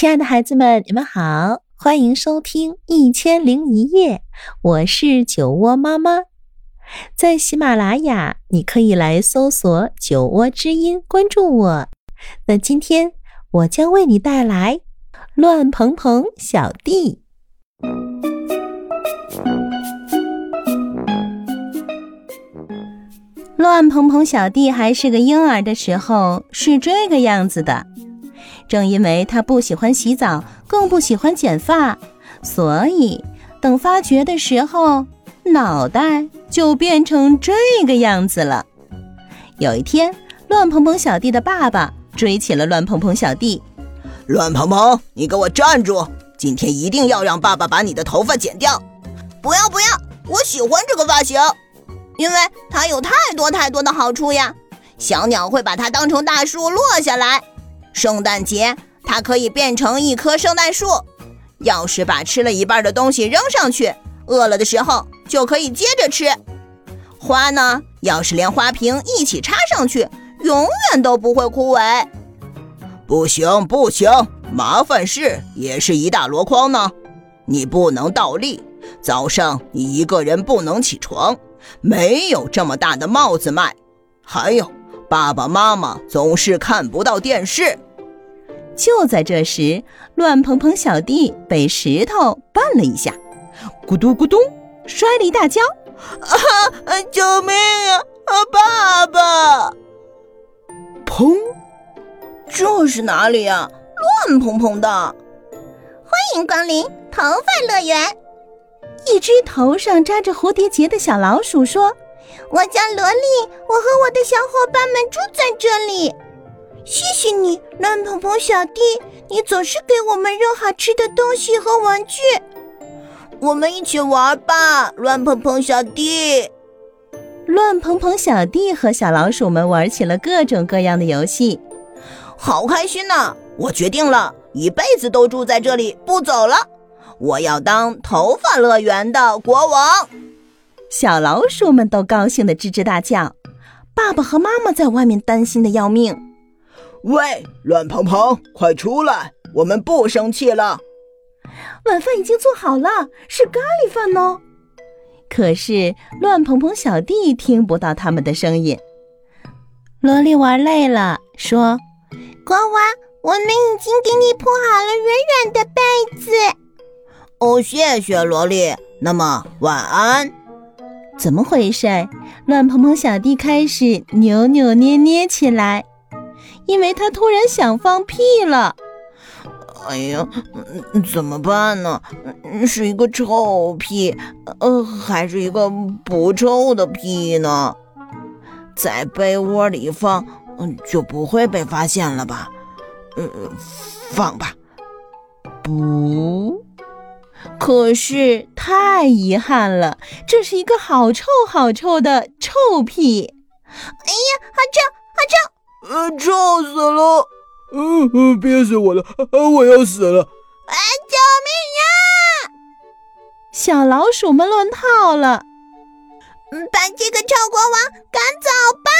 亲爱的孩子们，你们好，欢迎收听《一千零一夜》，我是酒窝妈妈。在喜马拉雅，你可以来搜索“酒窝之音”，关注我。那今天我将为你带来《乱蓬蓬小弟》。乱蓬蓬小弟还是个婴儿的时候，是这个样子的。正因为他不喜欢洗澡，更不喜欢剪发，所以等发觉的时候，脑袋就变成这个样子了。有一天，乱蓬蓬小弟的爸爸追起了乱蓬蓬小弟：“乱蓬蓬，你给我站住！今天一定要让爸爸把你的头发剪掉！”“不要不要，我喜欢这个发型，因为它有太多太多的好处呀！小鸟会把它当成大树落下来。”圣诞节，它可以变成一棵圣诞树。要是把吃了一半的东西扔上去，饿了的时候就可以接着吃。花呢，要是连花瓶一起插上去，永远都不会枯萎。不行不行，麻烦事也是一大箩筐呢。你不能倒立，早上你一个人不能起床，没有这么大的帽子卖。还有，爸爸妈妈总是看不到电视。就在这时，乱蓬蓬小弟被石头绊了一下，咕嘟咕嘟摔了一大跤。啊！救命啊！啊，爸爸！砰！这是哪里呀？乱蓬蓬的。欢迎光临头发乐园。一只头上扎着蝴蝶结的小老鼠说：“我叫萝莉，我和我的小伙伴们住在这里。”谢谢你，乱蓬蓬小弟，你总是给我们扔好吃的东西和玩具。我们一起玩吧，乱蓬蓬小弟。乱蓬蓬小弟和小老鼠们玩起了各种各样的游戏，好开心呐！我决定了，一辈子都住在这里，不走了。我要当头发乐园的国王。小老鼠们都高兴的吱吱大叫，爸爸和妈妈在外面担心的要命。喂，乱蓬蓬，快出来！我们不生气了。晚饭已经做好了，是咖喱饭哦。可是乱蓬蓬小弟听不到他们的声音。萝莉玩累了，说：“国王，我们已经给你铺好了软软的被子。”哦，谢谢萝莉。那么晚安。怎么回事？乱蓬蓬小弟开始扭扭捏捏起来。因为他突然想放屁了，哎呀，怎么办呢？是一个臭屁，呃，还是一个不臭的屁呢？在被窝里放，嗯，就不会被发现了吧？嗯，放吧。不，可是太遗憾了，这是一个好臭好臭的臭屁。哎呀，好臭，好臭！呃，臭死了！嗯嗯，憋死我了！我要死了！啊，救命呀！小老鼠们乱套了，把这个臭国王赶走吧！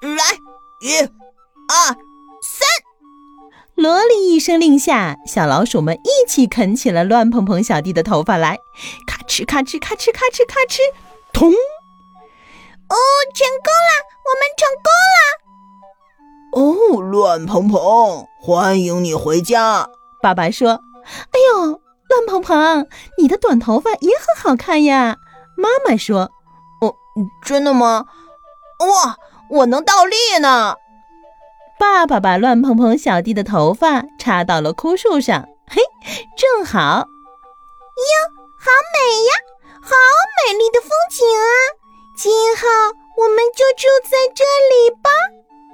来，一、二、三！萝莉一声令下，小老鼠们一起啃起了乱蓬蓬小弟的头发来，咔哧咔哧咔哧咔哧咔哧，通！哦，成功了！我们乱蓬蓬，欢迎你回家。爸爸说：“哎呦，乱蓬蓬，你的短头发也很好看呀。”妈妈说：“哦，真的吗？哇，我能倒立呢！”爸爸把乱蓬蓬小弟的头发插到了枯树上，嘿，正好。哟，好美呀，好美丽的风景啊！今后我们就住在这里吧。